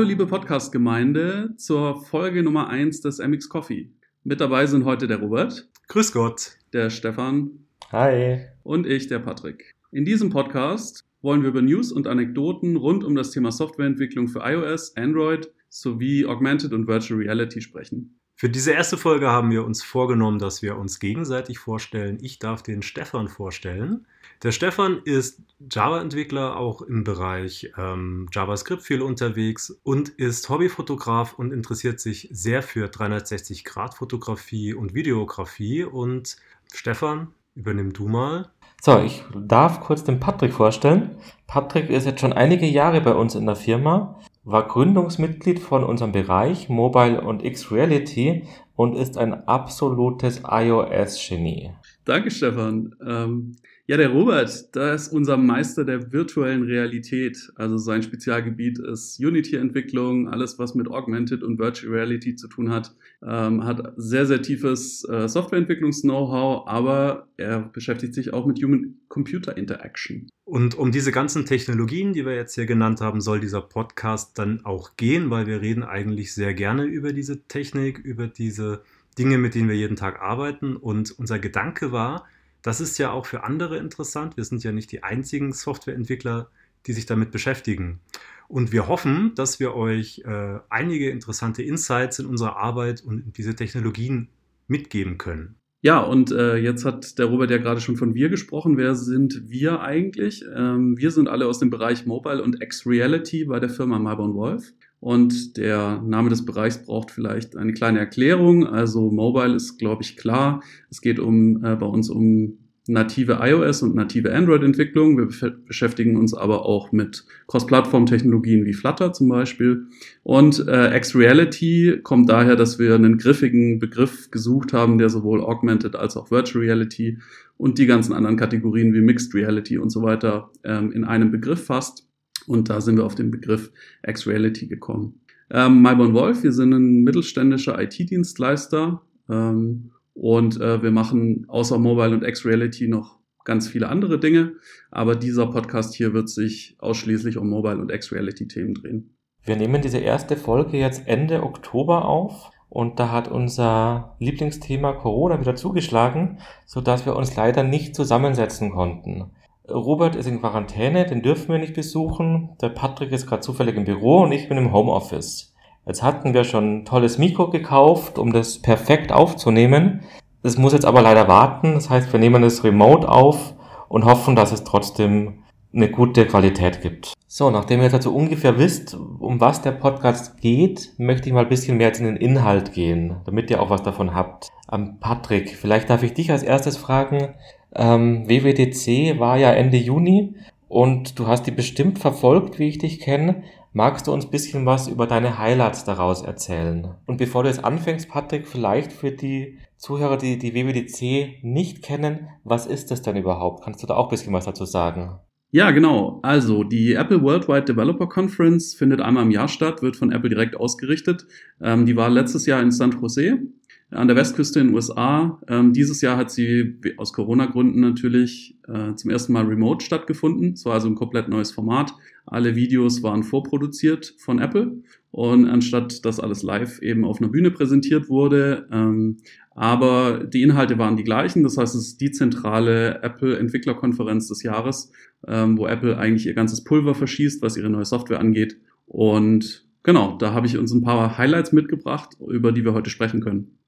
Hallo liebe Podcast-Gemeinde zur Folge Nummer 1 des MX Coffee. Mit dabei sind heute der Robert. Grüß Gott. Der Stefan. Hi. Und ich, der Patrick. In diesem Podcast wollen wir über News und Anekdoten rund um das Thema Softwareentwicklung für iOS, Android sowie Augmented und Virtual Reality sprechen. Für diese erste Folge haben wir uns vorgenommen, dass wir uns gegenseitig vorstellen. Ich darf den Stefan vorstellen. Der Stefan ist Java-Entwickler, auch im Bereich ähm, JavaScript viel unterwegs und ist Hobbyfotograf und interessiert sich sehr für 360-Grad-Fotografie und Videografie. Und Stefan, übernimm du mal. So, ich darf kurz den Patrick vorstellen. Patrick ist jetzt schon einige Jahre bei uns in der Firma, war Gründungsmitglied von unserem Bereich Mobile und X-Reality und ist ein absolutes iOS-Genie. Danke, Stefan. Ähm, ja, der Robert, da ist unser Meister der virtuellen Realität. Also sein Spezialgebiet ist Unity-Entwicklung, alles was mit Augmented und Virtual Reality zu tun hat. Ähm, hat sehr, sehr tiefes äh, Softwareentwicklungs-Know-how, aber er beschäftigt sich auch mit Human-Computer-Interaction. Und um diese ganzen Technologien, die wir jetzt hier genannt haben, soll dieser Podcast dann auch gehen, weil wir reden eigentlich sehr gerne über diese Technik, über diese Dinge, mit denen wir jeden Tag arbeiten. Und unser Gedanke war, das ist ja auch für andere interessant. Wir sind ja nicht die einzigen Softwareentwickler, die sich damit beschäftigen. Und wir hoffen, dass wir euch äh, einige interessante Insights in unserer Arbeit und in diese Technologien mitgeben können. Ja, und äh, jetzt hat der Robert ja gerade schon von wir gesprochen. Wer sind wir eigentlich? Ähm, wir sind alle aus dem Bereich Mobile und X-Reality bei der Firma Malborn Wolf. Und der Name des Bereichs braucht vielleicht eine kleine Erklärung. Also Mobile ist, glaube ich, klar. Es geht um äh, bei uns um native iOS und native Android-Entwicklung. Wir beschäftigen uns aber auch mit Cross-Plattform-Technologien wie Flutter zum Beispiel. Und äh, X-Reality kommt daher, dass wir einen griffigen Begriff gesucht haben, der sowohl Augmented als auch Virtual Reality und die ganzen anderen Kategorien wie Mixed Reality und so weiter ähm, in einem Begriff fasst. Und da sind wir auf den Begriff X-Reality gekommen. Ähm, Myborn Wolf, wir sind ein mittelständischer IT-Dienstleister ähm, und äh, wir machen außer Mobile und X-Reality noch ganz viele andere Dinge. Aber dieser Podcast hier wird sich ausschließlich um Mobile und X-Reality-Themen drehen. Wir nehmen diese erste Folge jetzt Ende Oktober auf. Und da hat unser Lieblingsthema Corona wieder zugeschlagen, so dass wir uns leider nicht zusammensetzen konnten. Robert ist in Quarantäne, den dürfen wir nicht besuchen. Der Patrick ist gerade zufällig im Büro und ich bin im Homeoffice. Jetzt hatten wir schon ein tolles Mikro gekauft, um das perfekt aufzunehmen. Das muss jetzt aber leider warten. Das heißt, wir nehmen es remote auf und hoffen, dass es trotzdem eine gute Qualität gibt. So, nachdem ihr jetzt also ungefähr wisst, um was der Podcast geht, möchte ich mal ein bisschen mehr jetzt in den Inhalt gehen, damit ihr auch was davon habt. Ähm, Patrick, vielleicht darf ich dich als erstes fragen. Ähm, WWDC war ja Ende Juni und du hast die bestimmt verfolgt, wie ich dich kenne. Magst du uns ein bisschen was über deine Highlights daraus erzählen? Und bevor du jetzt anfängst, Patrick, vielleicht für die Zuhörer, die die WWDC nicht kennen, was ist das denn überhaupt? Kannst du da auch ein bisschen was dazu sagen? Ja, genau. Also die Apple Worldwide Developer Conference findet einmal im Jahr statt, wird von Apple direkt ausgerichtet. Ähm, die war letztes Jahr in San Jose an der Westküste in den USA. Ähm, dieses Jahr hat sie aus Corona-Gründen natürlich äh, zum ersten Mal remote stattgefunden. Es war also ein komplett neues Format. Alle Videos waren vorproduziert von Apple und anstatt dass alles live eben auf einer Bühne präsentiert wurde, ähm, aber die Inhalte waren die gleichen. Das heißt, es ist die zentrale Apple-Entwicklerkonferenz des Jahres, ähm, wo Apple eigentlich ihr ganzes Pulver verschießt, was ihre neue Software angeht. Und genau, da habe ich uns ein paar Highlights mitgebracht, über die wir heute sprechen können.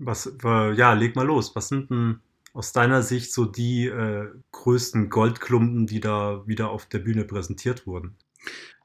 Was, äh, ja, leg mal los. Was sind denn aus deiner Sicht so die äh, größten Goldklumpen, die da wieder auf der Bühne präsentiert wurden?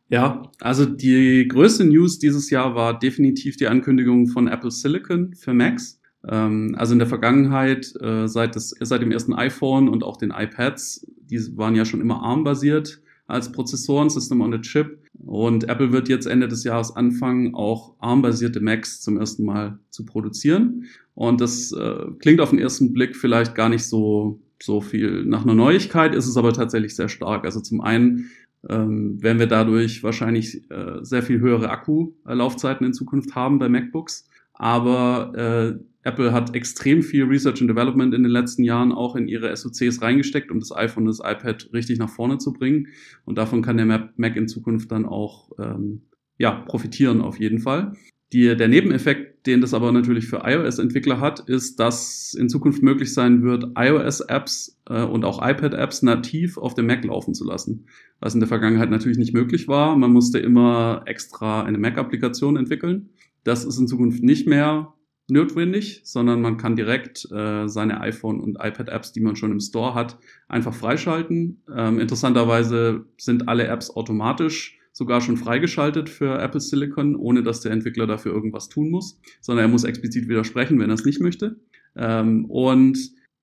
Ja, also die größte News dieses Jahr war definitiv die Ankündigung von Apple Silicon für Macs. Ähm, also in der Vergangenheit, äh, seit, das, seit dem ersten iPhone und auch den iPads, die waren ja schon immer ARM-basiert als Prozessoren, System on a Chip. Und Apple wird jetzt Ende des Jahres anfangen, auch ARM-basierte Macs zum ersten Mal zu produzieren. Und das äh, klingt auf den ersten Blick vielleicht gar nicht so, so viel nach einer Neuigkeit, ist es aber tatsächlich sehr stark. Also zum einen ähm, werden wir dadurch wahrscheinlich äh, sehr viel höhere Akkulaufzeiten in Zukunft haben bei MacBooks. Aber äh, Apple hat extrem viel Research and Development in den letzten Jahren auch in ihre SoCs reingesteckt, um das iPhone und das iPad richtig nach vorne zu bringen. Und davon kann der Mac in Zukunft dann auch ähm, ja, profitieren auf jeden Fall. Die, der Nebeneffekt, den das aber natürlich für iOS-Entwickler hat, ist, dass in Zukunft möglich sein wird, iOS-Apps äh, und auch iPad-Apps nativ auf dem Mac laufen zu lassen. Was in der Vergangenheit natürlich nicht möglich war. Man musste immer extra eine Mac-Applikation entwickeln. Das ist in Zukunft nicht mehr notwendig, sondern man kann direkt äh, seine iPhone- und iPad-Apps, die man schon im Store hat, einfach freischalten. Ähm, interessanterweise sind alle Apps automatisch sogar schon freigeschaltet für Apple Silicon, ohne dass der Entwickler dafür irgendwas tun muss, sondern er muss explizit widersprechen, wenn er es nicht möchte. Ähm, und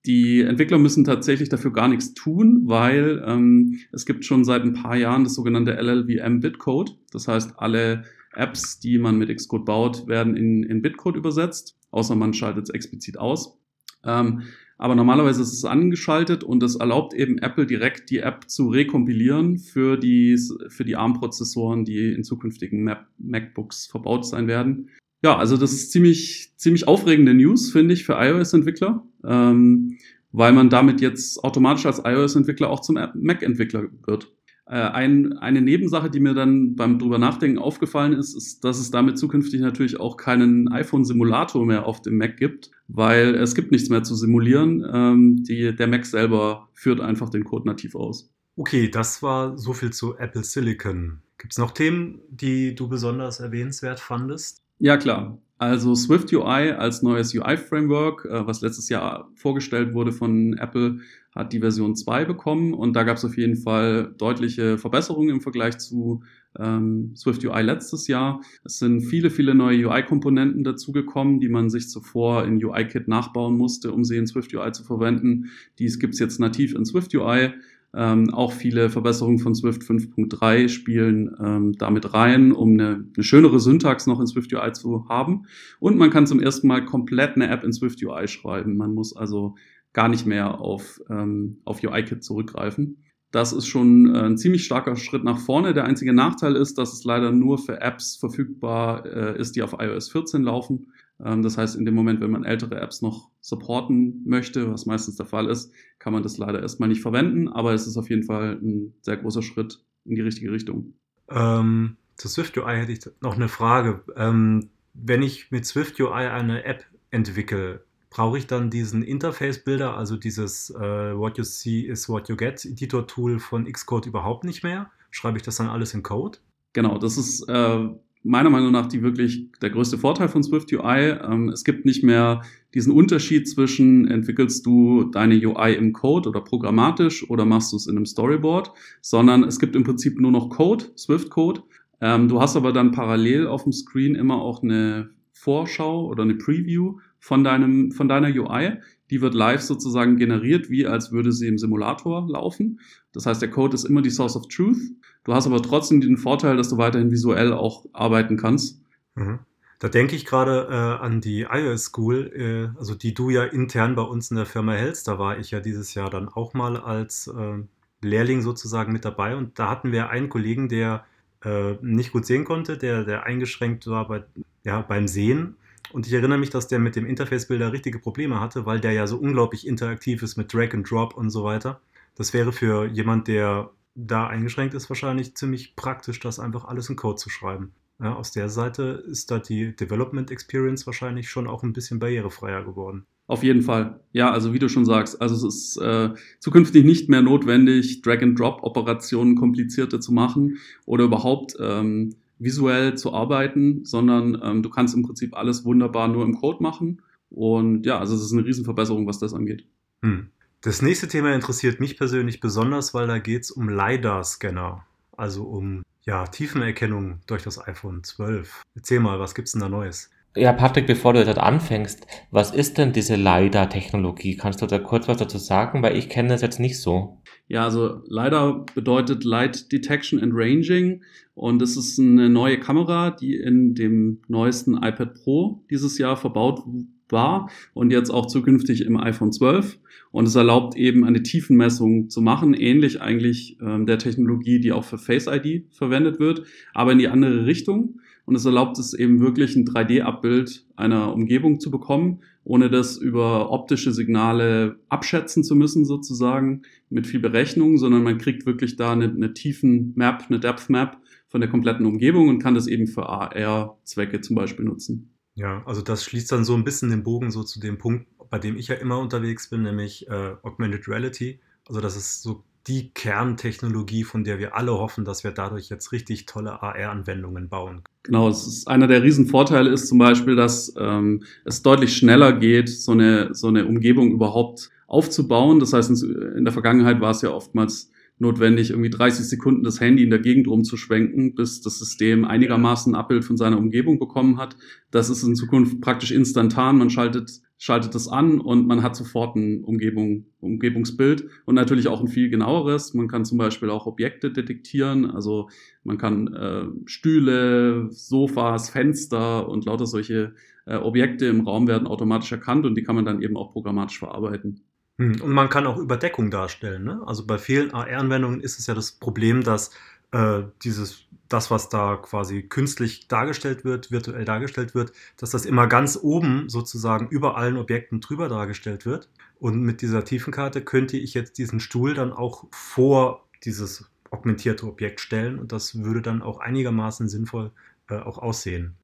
die Entwickler müssen tatsächlich dafür gar nichts tun, weil ähm, es gibt schon seit ein paar Jahren das sogenannte LLVM Bitcode. Das heißt, alle Apps, die man mit Xcode baut, werden in, in Bitcode übersetzt, außer man schaltet es explizit aus. Ähm, aber normalerweise ist es angeschaltet und es erlaubt eben Apple direkt die App zu rekompilieren für die, für die ARM-Prozessoren, die in zukünftigen Mac MacBooks verbaut sein werden. Ja, also das ist ziemlich, ziemlich aufregende News, finde ich, für iOS-Entwickler, ähm, weil man damit jetzt automatisch als iOS-Entwickler auch zum Mac-Entwickler wird. Äh, ein, eine Nebensache, die mir dann beim drüber nachdenken aufgefallen ist, ist, dass es damit zukünftig natürlich auch keinen iPhone-Simulator mehr auf dem Mac gibt, weil es gibt nichts mehr zu simulieren. Ähm, die, der Mac selber führt einfach den Code nativ aus. Okay, das war so viel zu Apple Silicon. Gibt es noch Themen, die du besonders erwähnenswert fandest? Ja, klar. Also Swift UI als neues UI-Framework, äh, was letztes Jahr vorgestellt wurde von Apple, hat die Version 2 bekommen und da gab es auf jeden Fall deutliche Verbesserungen im Vergleich zu ähm, Swift UI letztes Jahr. Es sind viele, viele neue UI-Komponenten dazugekommen, die man sich zuvor in UI-Kit nachbauen musste, um sie in Swift UI zu verwenden. Dies gibt's jetzt nativ in Swift UI. Ähm, auch viele Verbesserungen von Swift 5.3 spielen ähm, damit rein, um eine, eine schönere Syntax noch in Swift UI zu haben. Und man kann zum ersten Mal komplett eine App in Swift UI schreiben. Man muss also gar nicht mehr auf, ähm, auf UI-Kit zurückgreifen. Das ist schon äh, ein ziemlich starker Schritt nach vorne. Der einzige Nachteil ist, dass es leider nur für Apps verfügbar äh, ist, die auf iOS 14 laufen. Ähm, das heißt, in dem Moment, wenn man ältere Apps noch supporten möchte, was meistens der Fall ist, kann man das leider erstmal nicht verwenden. Aber es ist auf jeden Fall ein sehr großer Schritt in die richtige Richtung. Ähm, zu Swift UI hätte ich noch eine Frage. Ähm, wenn ich mit Swift UI eine App entwickle, brauche ich dann diesen Interface-Builder, also dieses äh, What You See is What You Get Editor-Tool von Xcode überhaupt nicht mehr? Schreibe ich das dann alles in Code? Genau, das ist äh, meiner Meinung nach die wirklich der größte Vorteil von Swift UI. Ähm, es gibt nicht mehr diesen Unterschied zwischen entwickelst du deine UI im Code oder programmatisch oder machst du es in einem Storyboard, sondern es gibt im Prinzip nur noch Code, Swift Code. Ähm, du hast aber dann parallel auf dem Screen immer auch eine Vorschau oder eine Preview von deinem, von deiner UI. Die wird live sozusagen generiert, wie als würde sie im Simulator laufen. Das heißt, der Code ist immer die Source of Truth. Du hast aber trotzdem den Vorteil, dass du weiterhin visuell auch arbeiten kannst. Mhm. Da denke ich gerade äh, an die iOS School, äh, also die du ja intern bei uns in der Firma hältst. Da war ich ja dieses Jahr dann auch mal als äh, Lehrling sozusagen mit dabei und da hatten wir einen Kollegen, der äh, nicht gut sehen konnte, der, der eingeschränkt war bei, ja, beim Sehen und ich erinnere mich, dass der mit dem Interface-Builder richtige Probleme hatte, weil der ja so unglaublich interaktiv ist mit Drag and Drop und so weiter. Das wäre für jemand, der da eingeschränkt ist, wahrscheinlich ziemlich praktisch, das einfach alles in Code zu schreiben. Ja, aus der Seite ist da die Development Experience wahrscheinlich schon auch ein bisschen barrierefreier geworden. Auf jeden Fall. Ja, also wie du schon sagst, also es ist äh, zukünftig nicht mehr notwendig, Drag-and-Drop-Operationen komplizierter zu machen oder überhaupt ähm, visuell zu arbeiten, sondern ähm, du kannst im Prinzip alles wunderbar nur im Code machen. Und ja, also es ist eine Riesenverbesserung, was das angeht. Hm. Das nächste Thema interessiert mich persönlich besonders, weil da geht es um LiDAR-Scanner, also um ja, Tiefenerkennung durch das iPhone 12. Erzähl mal, was gibt's denn da Neues? Ja, Patrick, bevor du dort anfängst, was ist denn diese LiDAR-Technologie? Kannst du da kurz was dazu sagen? Weil ich kenne das jetzt nicht so. Ja, also LiDAR bedeutet Light Detection and Ranging und es ist eine neue Kamera, die in dem neuesten iPad Pro dieses Jahr verbaut war und jetzt auch zukünftig im iPhone 12. Und es erlaubt eben eine Tiefenmessung zu machen, ähnlich eigentlich ähm, der Technologie, die auch für Face ID verwendet wird, aber in die andere Richtung und es erlaubt es eben wirklich ein 3D-Abbild einer Umgebung zu bekommen, ohne das über optische Signale abschätzen zu müssen sozusagen mit viel Berechnung, sondern man kriegt wirklich da eine, eine tiefen Map, eine Depth Map von der kompletten Umgebung und kann das eben für AR-Zwecke zum Beispiel nutzen. Ja, also das schließt dann so ein bisschen den Bogen so zu dem Punkt, bei dem ich ja immer unterwegs bin, nämlich äh, Augmented Reality. Also das ist so die Kerntechnologie, von der wir alle hoffen, dass wir dadurch jetzt richtig tolle AR-Anwendungen bauen. Genau, es ist einer der Riesenvorteile ist zum Beispiel, dass ähm, es deutlich schneller geht, so eine, so eine Umgebung überhaupt aufzubauen. Das heißt, in der Vergangenheit war es ja oftmals notwendig, irgendwie 30 Sekunden das Handy in der Gegend rumzuschwenken, bis das System einigermaßen ein Abbild von seiner Umgebung bekommen hat. Das ist in Zukunft praktisch instantan. Man schaltet schaltet es an und man hat sofort ein Umgebung, Umgebungsbild und natürlich auch ein viel genaueres. Man kann zum Beispiel auch Objekte detektieren, also man kann äh, Stühle, Sofas, Fenster und lauter solche äh, Objekte im Raum werden automatisch erkannt und die kann man dann eben auch programmatisch verarbeiten. Hm, und man kann auch Überdeckung darstellen. Ne? Also bei vielen AR-Anwendungen ist es ja das Problem, dass äh, dieses, das, was da quasi künstlich dargestellt wird, virtuell dargestellt wird, dass das immer ganz oben sozusagen über allen Objekten drüber dargestellt wird. Und mit dieser Tiefenkarte könnte ich jetzt diesen Stuhl dann auch vor dieses augmentierte Objekt stellen und das würde dann auch einigermaßen sinnvoll äh, auch aussehen.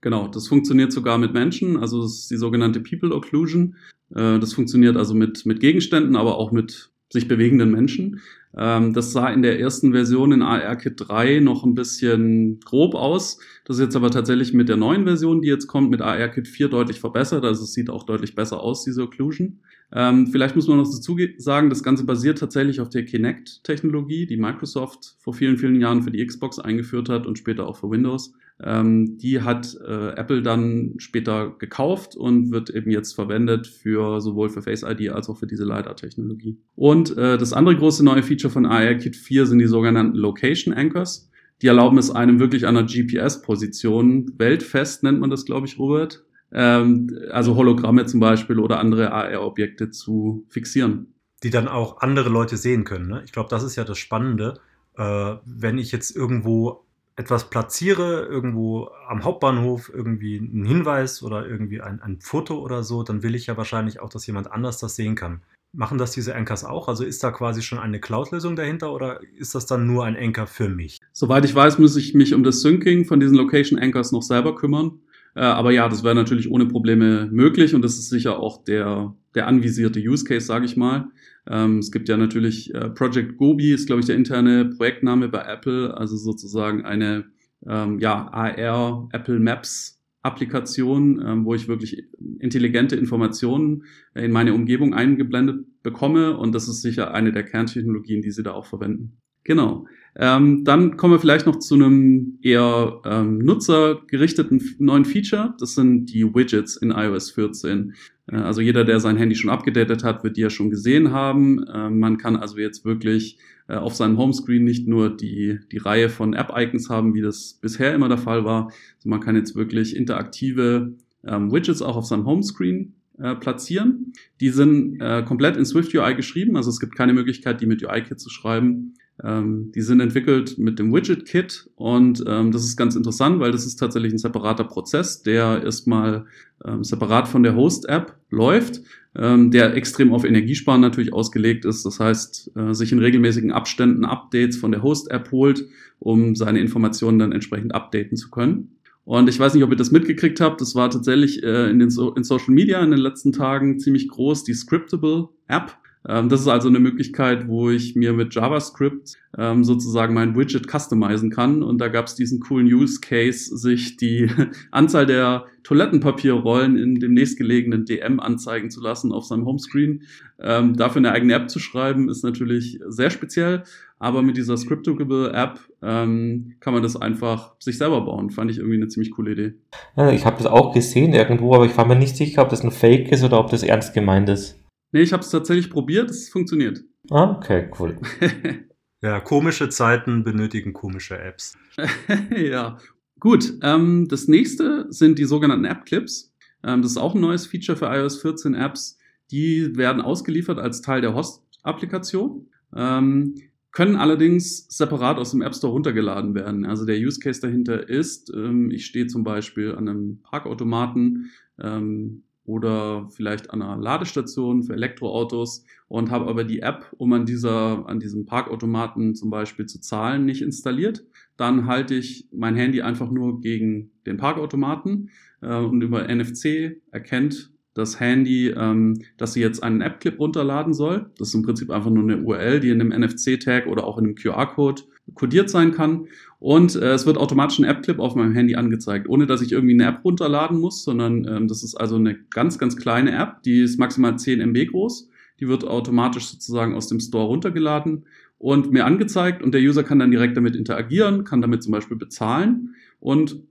Genau, das funktioniert sogar mit Menschen, also das ist die sogenannte People Occlusion. Äh, das funktioniert also mit, mit Gegenständen, aber auch mit sich bewegenden Menschen. Ähm, das sah in der ersten Version in ARKit 3 noch ein bisschen grob aus. Das ist jetzt aber tatsächlich mit der neuen Version, die jetzt kommt, mit ARKit 4 deutlich verbessert. Also es sieht auch deutlich besser aus, diese Occlusion. Ähm, vielleicht muss man noch dazu sagen, das Ganze basiert tatsächlich auf der Kinect-Technologie, die Microsoft vor vielen, vielen Jahren für die Xbox eingeführt hat und später auch für Windows. Ähm, die hat äh, Apple dann später gekauft und wird eben jetzt verwendet für sowohl für Face ID als auch für diese LiDAR-Technologie. Und äh, das andere große neue Feature von ARKit 4 sind die sogenannten Location Anchors. Die erlauben es einem wirklich an einer GPS-Position, weltfest nennt man das, glaube ich, Robert, ähm, also Hologramme zum Beispiel oder andere AR-Objekte zu fixieren. Die dann auch andere Leute sehen können. Ne? Ich glaube, das ist ja das Spannende. Äh, wenn ich jetzt irgendwo etwas platziere, irgendwo am Hauptbahnhof irgendwie einen Hinweis oder irgendwie ein, ein Foto oder so, dann will ich ja wahrscheinlich auch, dass jemand anders das sehen kann. Machen das diese Anchors auch? Also ist da quasi schon eine Cloud-Lösung dahinter oder ist das dann nur ein Anchor für mich? Soweit ich weiß, muss ich mich um das Syncing von diesen Location Anchors noch selber kümmern. Äh, aber ja, das wäre natürlich ohne Probleme möglich und das ist sicher auch der, der anvisierte Use Case, sage ich mal. Ähm, es gibt ja natürlich äh, Project Gobi, ist glaube ich der interne Projektname bei Apple, also sozusagen eine ähm, ja, AR Apple Maps Applikation, ähm, wo ich wirklich intelligente Informationen in meine Umgebung eingeblendet bekomme und das ist sicher eine der Kerntechnologien, die sie da auch verwenden. Genau. Ähm, dann kommen wir vielleicht noch zu einem eher ähm, nutzergerichteten neuen Feature. Das sind die Widgets in iOS 14. Äh, also jeder, der sein Handy schon abgedatet hat, wird die ja schon gesehen haben. Äh, man kann also jetzt wirklich äh, auf seinem Homescreen nicht nur die, die Reihe von App-Icons haben, wie das bisher immer der Fall war. Also man kann jetzt wirklich interaktive ähm, Widgets auch auf seinem Homescreen äh, platzieren. Die sind äh, komplett in Swift UI geschrieben, also es gibt keine Möglichkeit, die mit UI-Kit zu schreiben. Ähm, die sind entwickelt mit dem Widget-Kit und ähm, das ist ganz interessant, weil das ist tatsächlich ein separater Prozess, der erstmal ähm, separat von der Host-App läuft, ähm, der extrem auf Energiesparen natürlich ausgelegt ist. Das heißt, äh, sich in regelmäßigen Abständen Updates von der Host-App holt, um seine Informationen dann entsprechend updaten zu können. Und ich weiß nicht, ob ihr das mitgekriegt habt, das war tatsächlich äh, in, den so in Social Media in den letzten Tagen ziemlich groß, die Scriptable App. Ähm, das ist also eine Möglichkeit, wo ich mir mit JavaScript ähm, sozusagen mein Widget customizen kann. Und da gab es diesen coolen Use Case, sich die Anzahl der Toilettenpapierrollen in dem nächstgelegenen DM anzeigen zu lassen auf seinem Homescreen. Ähm, dafür eine eigene App zu schreiben, ist natürlich sehr speziell. Aber mit dieser Scriptable App ähm, kann man das einfach sich selber bauen. Fand ich irgendwie eine ziemlich coole Idee. Ja, ich habe das auch gesehen irgendwo, aber ich war mir nicht sicher, ob das ein Fake ist oder ob das ernst gemeint ist. Nee, ich habe es tatsächlich probiert, es funktioniert. Ah, okay, cool. ja, komische Zeiten benötigen komische Apps. ja, gut. Ähm, das nächste sind die sogenannten App-Clips. Ähm, das ist auch ein neues Feature für iOS 14 Apps. Die werden ausgeliefert als Teil der Host-Applikation. Ähm, können allerdings separat aus dem App Store runtergeladen werden. Also der Use Case dahinter ist, ähm, ich stehe zum Beispiel an einem Parkautomaten, ähm, oder vielleicht an einer Ladestation für Elektroautos und habe aber die App, um an dieser, an diesem Parkautomaten zum Beispiel zu zahlen, nicht installiert. Dann halte ich mein Handy einfach nur gegen den Parkautomaten äh, und über NFC erkennt das Handy, ähm, dass sie jetzt einen App-Clip runterladen soll. Das ist im Prinzip einfach nur eine URL, die in einem NFC-Tag oder auch in einem QR-Code kodiert sein kann. Und äh, es wird automatisch ein App-Clip auf meinem Handy angezeigt, ohne dass ich irgendwie eine App runterladen muss, sondern ähm, das ist also eine ganz, ganz kleine App, die ist maximal 10 MB groß. Die wird automatisch sozusagen aus dem Store runtergeladen und mir angezeigt und der User kann dann direkt damit interagieren, kann damit zum Beispiel bezahlen und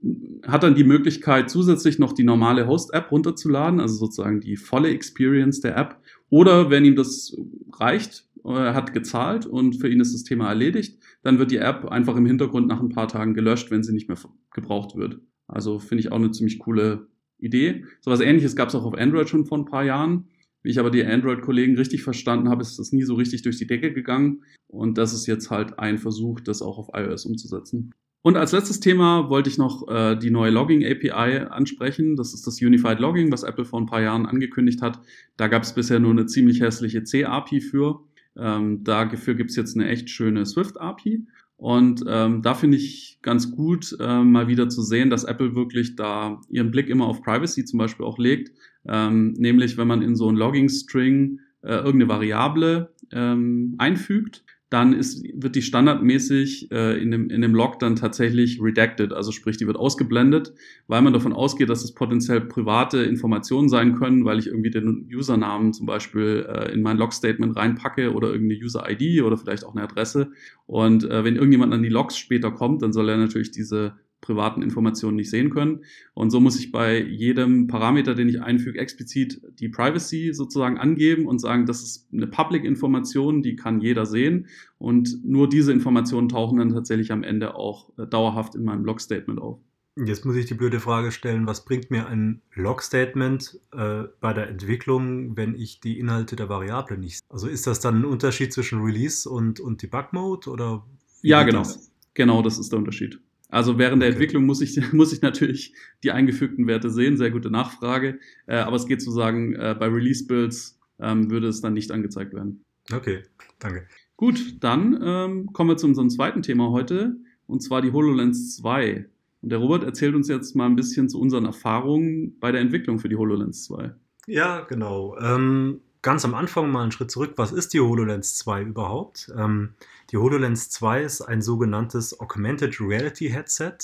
hat dann die Möglichkeit, zusätzlich noch die normale Host-App runterzuladen, also sozusagen die volle Experience der App. Oder wenn ihm das reicht, hat gezahlt und für ihn ist das Thema erledigt, dann wird die App einfach im Hintergrund nach ein paar Tagen gelöscht, wenn sie nicht mehr gebraucht wird. Also finde ich auch eine ziemlich coole Idee. So was ähnliches gab es auch auf Android schon vor ein paar Jahren. Wie ich aber die Android-Kollegen richtig verstanden habe, ist das nie so richtig durch die Decke gegangen. Und das ist jetzt halt ein Versuch, das auch auf iOS umzusetzen. Und als letztes Thema wollte ich noch äh, die neue Logging API ansprechen. Das ist das Unified Logging, was Apple vor ein paar Jahren angekündigt hat. Da gab es bisher nur eine ziemlich hässliche C-API für. Ähm, dafür gibt es jetzt eine echt schöne Swift-API. Und ähm, da finde ich ganz gut, äh, mal wieder zu sehen, dass Apple wirklich da ihren Blick immer auf Privacy zum Beispiel auch legt. Ähm, nämlich, wenn man in so ein Logging-String äh, irgendeine Variable ähm, einfügt, dann ist, wird die standardmäßig äh, in, dem, in dem Log dann tatsächlich redacted, also sprich, die wird ausgeblendet, weil man davon ausgeht, dass es potenziell private Informationen sein können, weil ich irgendwie den Usernamen zum Beispiel äh, in mein Log-Statement reinpacke oder irgendeine User-ID oder vielleicht auch eine Adresse. Und äh, wenn irgendjemand an die Logs später kommt, dann soll er natürlich diese privaten Informationen nicht sehen können. Und so muss ich bei jedem Parameter, den ich einfüge, explizit die Privacy sozusagen angeben und sagen, das ist eine Public-Information, die kann jeder sehen. Und nur diese Informationen tauchen dann tatsächlich am Ende auch äh, dauerhaft in meinem Log-Statement auf. Jetzt muss ich die blöde Frage stellen, was bringt mir ein Log-Statement äh, bei der Entwicklung, wenn ich die Inhalte der Variable nicht sehe? Also ist das dann ein Unterschied zwischen Release und, und Debug-Mode? Ja, genau. Das? Genau, das ist der Unterschied. Also während der. Entwicklung muss ich, muss ich natürlich die eingefügten Werte sehen. Sehr gute Nachfrage. Äh, aber es geht zu sagen, äh, bei Release-Builds ähm, würde es dann nicht angezeigt werden. Okay, danke. Gut, dann ähm, kommen wir zu unserem zweiten Thema heute, und zwar die HoloLens 2. Und der Robert erzählt uns jetzt mal ein bisschen zu unseren Erfahrungen bei der Entwicklung für die HoloLens 2. Ja, genau. Ähm, ganz am Anfang mal einen Schritt zurück. Was ist die HoloLens 2 überhaupt? Ähm, die HoloLens 2 ist ein sogenanntes Augmented Reality Headset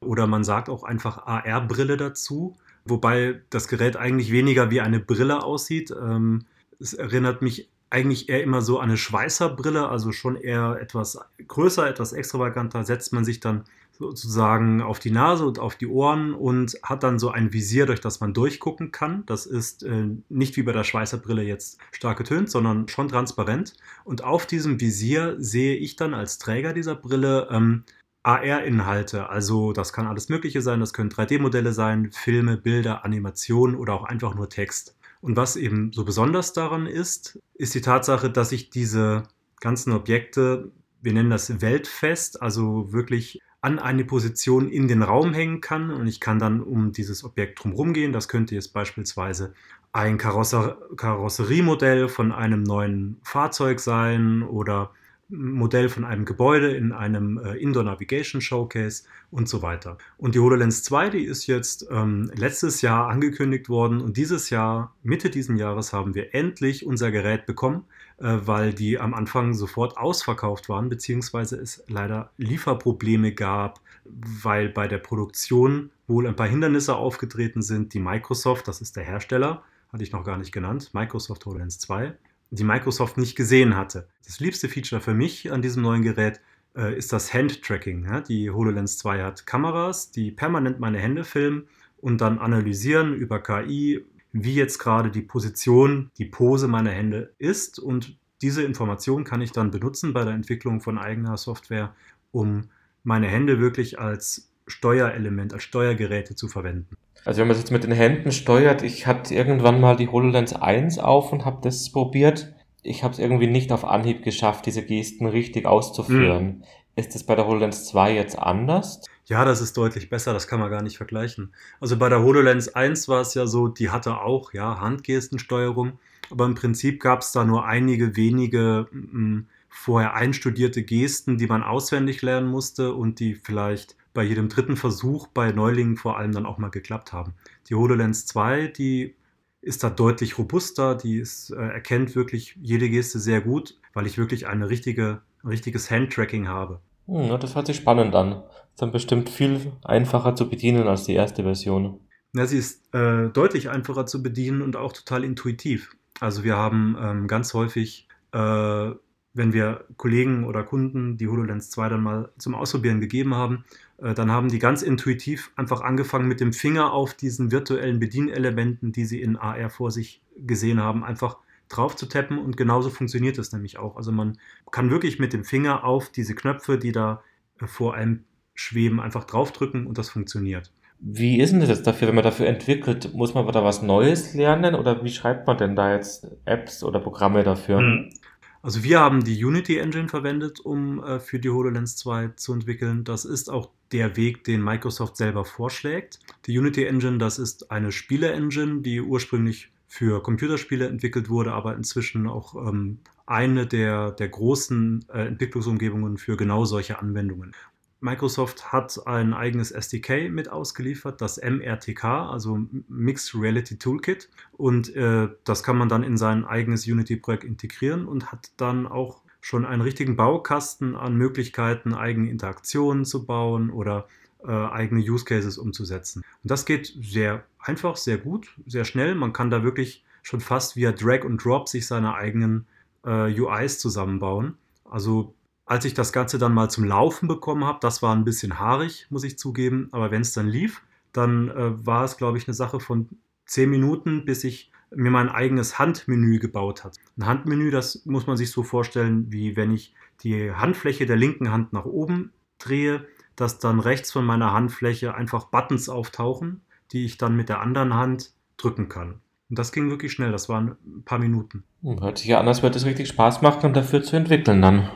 oder man sagt auch einfach AR-Brille dazu, wobei das Gerät eigentlich weniger wie eine Brille aussieht. Ähm, es erinnert mich eigentlich eher immer so an eine Schweißerbrille, also schon eher etwas größer, etwas extravaganter, setzt man sich dann sozusagen auf die Nase und auf die Ohren und hat dann so ein Visier, durch das man durchgucken kann. Das ist äh, nicht wie bei der Schweißerbrille jetzt stark getönt, sondern schon transparent. Und auf diesem Visier sehe ich dann als Träger dieser Brille ähm, AR-Inhalte. Also das kann alles Mögliche sein. Das können 3D-Modelle sein, Filme, Bilder, Animationen oder auch einfach nur Text. Und was eben so besonders daran ist, ist die Tatsache, dass ich diese ganzen Objekte, wir nennen das weltfest, also wirklich an eine Position in den Raum hängen kann und ich kann dann um dieses Objekt drumherum gehen. Das könnte jetzt beispielsweise ein Karosser Karosseriemodell von einem neuen Fahrzeug sein oder Modell von einem Gebäude in einem äh, Indoor Navigation Showcase und so weiter. Und die HoloLens 2, die ist jetzt ähm, letztes Jahr angekündigt worden und dieses Jahr, Mitte diesen Jahres, haben wir endlich unser Gerät bekommen, weil die am Anfang sofort ausverkauft waren, beziehungsweise es leider Lieferprobleme gab, weil bei der Produktion wohl ein paar Hindernisse aufgetreten sind. Die Microsoft, das ist der Hersteller, hatte ich noch gar nicht genannt, Microsoft HoloLens 2, die Microsoft nicht gesehen hatte. Das liebste Feature für mich an diesem neuen Gerät äh, ist das Hand-Tracking. Ja? Die HoloLens 2 hat Kameras, die permanent meine Hände filmen und dann analysieren über KI, wie jetzt gerade die Position, die Pose meiner Hände ist. Und diese Information kann ich dann benutzen bei der Entwicklung von eigener Software, um meine Hände wirklich als Steuerelement, als Steuergeräte zu verwenden. Also wenn man es jetzt mit den Händen steuert, ich hatte irgendwann mal die HoloLens 1 auf und habe das probiert. Ich habe es irgendwie nicht auf Anhieb geschafft, diese Gesten richtig auszuführen. Mhm. Ist das bei der HoloLens 2 jetzt anders? Ja, das ist deutlich besser, das kann man gar nicht vergleichen. Also bei der HoloLens 1 war es ja so, die hatte auch ja, Handgestensteuerung, aber im Prinzip gab es da nur einige wenige m, vorher einstudierte Gesten, die man auswendig lernen musste und die vielleicht bei jedem dritten Versuch bei Neulingen vor allem dann auch mal geklappt haben. Die HoloLens 2, die ist da deutlich robuster, die ist, äh, erkennt wirklich jede Geste sehr gut, weil ich wirklich eine richtige, ein richtiges Handtracking habe. Hm, das hört sich spannend an. Dann bestimmt viel einfacher zu bedienen als die erste Version. Ja, sie ist äh, deutlich einfacher zu bedienen und auch total intuitiv. Also wir haben ähm, ganz häufig, äh, wenn wir Kollegen oder Kunden die HoloLens 2 dann mal zum Ausprobieren gegeben haben, äh, dann haben die ganz intuitiv einfach angefangen mit dem Finger auf diesen virtuellen Bedienelementen, die sie in AR vor sich gesehen haben, einfach drauf zu tappen und genauso funktioniert es nämlich auch. Also man kann wirklich mit dem Finger auf diese Knöpfe, die da äh, vor einem schweben, einfach draufdrücken und das funktioniert. Wie ist denn das jetzt dafür, wenn man dafür entwickelt? Muss man da was Neues lernen oder wie schreibt man denn da jetzt Apps oder Programme dafür? Hm. Also wir haben die Unity Engine verwendet, um äh, für die HoloLens 2 zu entwickeln. Das ist auch der Weg, den Microsoft selber vorschlägt. Die Unity Engine, das ist eine Spiele-Engine, die ursprünglich für Computerspiele entwickelt wurde, aber inzwischen auch ähm, eine der, der großen äh, Entwicklungsumgebungen für genau solche Anwendungen. Microsoft hat ein eigenes SDK mit ausgeliefert, das MRTK, also Mixed Reality Toolkit. Und äh, das kann man dann in sein eigenes Unity-Projekt integrieren und hat dann auch schon einen richtigen Baukasten an Möglichkeiten, eigene Interaktionen zu bauen oder äh, eigene Use Cases umzusetzen. Und das geht sehr einfach, sehr gut, sehr schnell. Man kann da wirklich schon fast via Drag und Drop sich seine eigenen äh, UIs zusammenbauen. Also als ich das Ganze dann mal zum Laufen bekommen habe, das war ein bisschen haarig, muss ich zugeben, aber wenn es dann lief, dann äh, war es, glaube ich, eine Sache von zehn Minuten, bis ich mir mein eigenes Handmenü gebaut hat. Ein Handmenü, das muss man sich so vorstellen, wie wenn ich die Handfläche der linken Hand nach oben drehe, dass dann rechts von meiner Handfläche einfach Buttons auftauchen, die ich dann mit der anderen Hand drücken kann. Und das ging wirklich schnell, das waren ein paar Minuten. Hm, hört sich ja an, als würde es richtig Spaß machen, um dafür zu entwickeln dann.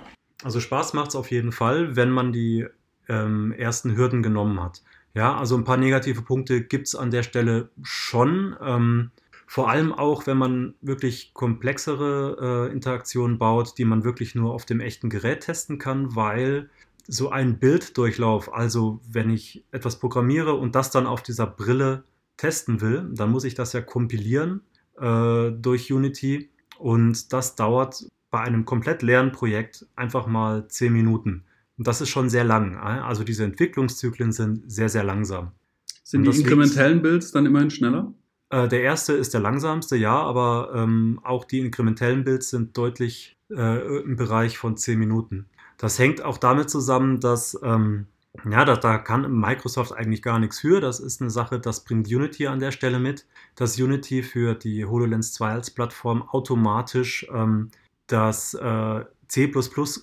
Also Spaß macht es auf jeden Fall, wenn man die ähm, ersten Hürden genommen hat. Ja, also ein paar negative Punkte gibt es an der Stelle schon. Ähm, vor allem auch, wenn man wirklich komplexere äh, Interaktionen baut, die man wirklich nur auf dem echten Gerät testen kann, weil so ein Bilddurchlauf, also wenn ich etwas programmiere und das dann auf dieser Brille testen will, dann muss ich das ja kompilieren äh, durch Unity und das dauert bei einem komplett leeren Projekt einfach mal zehn Minuten. Und das ist schon sehr lang. Also diese Entwicklungszyklen sind sehr, sehr langsam. Sind die inkrementellen Builds dann immerhin schneller? Äh, der erste ist der langsamste, ja, aber ähm, auch die inkrementellen Builds sind deutlich äh, im Bereich von zehn Minuten. Das hängt auch damit zusammen, dass ähm, ja, da, da kann Microsoft eigentlich gar nichts für. Das ist eine Sache, das bringt Unity an der Stelle mit, dass Unity für die HoloLens 2 als Plattform automatisch ähm, das äh, C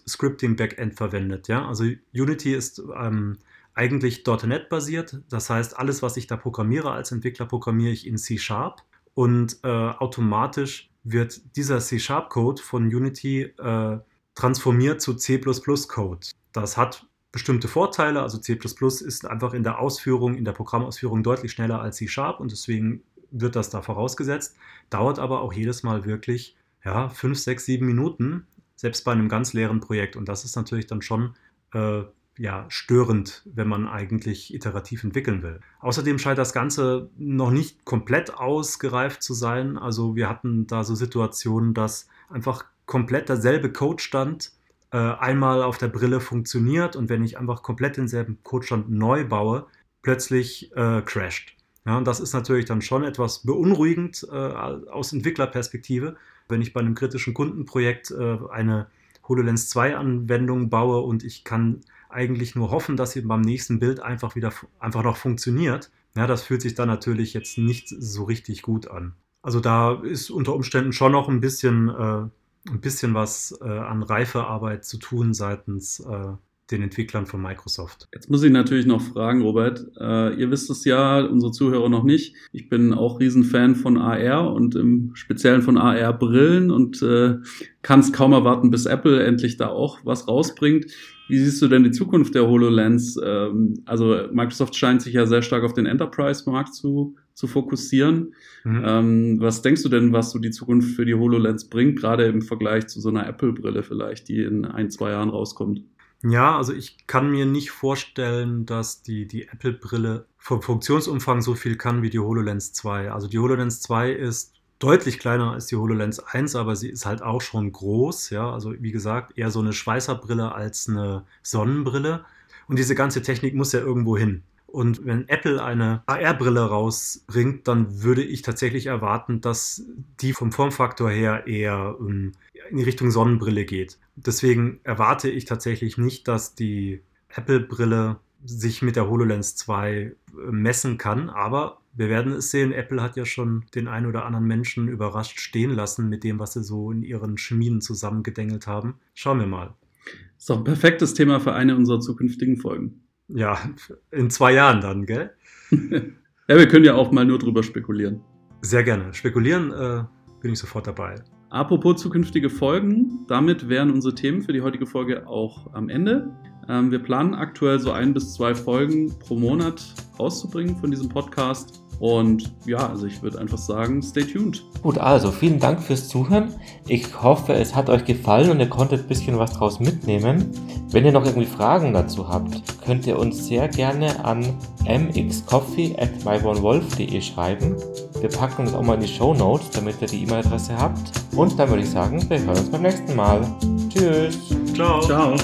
Scripting Backend verwendet. Ja? Also Unity ist ähm, eigentlich .NET basiert. Das heißt, alles, was ich da programmiere als Entwickler, programmiere ich in C Sharp und äh, automatisch wird dieser C Sharp Code von Unity äh, transformiert zu C Code. Das hat bestimmte Vorteile. Also C ist einfach in der Ausführung, in der Programmausführung deutlich schneller als C Sharp und deswegen wird das da vorausgesetzt. Dauert aber auch jedes Mal wirklich ja, fünf, sechs, sieben Minuten, selbst bei einem ganz leeren Projekt. Und das ist natürlich dann schon äh, ja, störend, wenn man eigentlich iterativ entwickeln will. Außerdem scheint das Ganze noch nicht komplett ausgereift zu sein. Also wir hatten da so Situationen, dass einfach komplett derselbe Codestand äh, einmal auf der Brille funktioniert und wenn ich einfach komplett denselben Codestand neu baue, plötzlich äh, crasht. Ja, und das ist natürlich dann schon etwas beunruhigend äh, aus Entwicklerperspektive, wenn ich bei einem kritischen Kundenprojekt äh, eine HoloLens 2 Anwendung baue und ich kann eigentlich nur hoffen, dass sie beim nächsten Bild einfach wieder einfach noch funktioniert. Ja, das fühlt sich dann natürlich jetzt nicht so richtig gut an. Also da ist unter Umständen schon noch ein bisschen, äh, ein bisschen was äh, an Reifearbeit zu tun seitens äh, den Entwicklern von Microsoft. Jetzt muss ich natürlich noch fragen, Robert. Äh, ihr wisst es ja, unsere Zuhörer noch nicht. Ich bin auch Riesenfan von AR und im Speziellen von AR-Brillen und äh, kann es kaum erwarten, bis Apple endlich da auch was rausbringt. Wie siehst du denn die Zukunft der HoloLens? Ähm, also Microsoft scheint sich ja sehr stark auf den Enterprise-Markt zu, zu fokussieren. Mhm. Ähm, was denkst du denn, was so die Zukunft für die HoloLens bringt, gerade im Vergleich zu so einer Apple-Brille vielleicht, die in ein, zwei Jahren rauskommt? Ja, also ich kann mir nicht vorstellen, dass die, die Apple-Brille vom Funktionsumfang so viel kann wie die HoloLens 2. Also die HoloLens 2 ist deutlich kleiner als die HoloLens 1, aber sie ist halt auch schon groß. Ja, also wie gesagt, eher so eine Schweißerbrille als eine Sonnenbrille. Und diese ganze Technik muss ja irgendwo hin. Und wenn Apple eine AR-Brille rausbringt, dann würde ich tatsächlich erwarten, dass die vom Formfaktor her eher ähm, in Richtung Sonnenbrille geht. Deswegen erwarte ich tatsächlich nicht, dass die Apple-Brille sich mit der HoloLens 2 äh, messen kann, aber wir werden es sehen. Apple hat ja schon den einen oder anderen Menschen überrascht stehen lassen mit dem, was sie so in ihren Schmieden zusammengedengelt haben. Schauen wir mal. Ist doch ein perfektes Thema für eine unserer zukünftigen Folgen. Ja, in zwei Jahren dann, gell? ja, wir können ja auch mal nur drüber spekulieren. Sehr gerne. Spekulieren äh, bin ich sofort dabei. Apropos zukünftige Folgen, damit wären unsere Themen für die heutige Folge auch am Ende. Ähm, wir planen aktuell so ein bis zwei Folgen pro Monat rauszubringen von diesem Podcast. Und ja, also ich würde einfach sagen, stay tuned. Gut, also vielen Dank fürs Zuhören. Ich hoffe, es hat euch gefallen und ihr konntet ein bisschen was draus mitnehmen. Wenn ihr noch irgendwie Fragen dazu habt, könnt ihr uns sehr gerne an mxcoffee at mybornwolf.de schreiben. Wir packen das auch mal in die Show Notes, damit ihr die E-Mail-Adresse habt. Und dann würde ich sagen, wir hören uns beim nächsten Mal. Tschüss. Ciao. Ciao.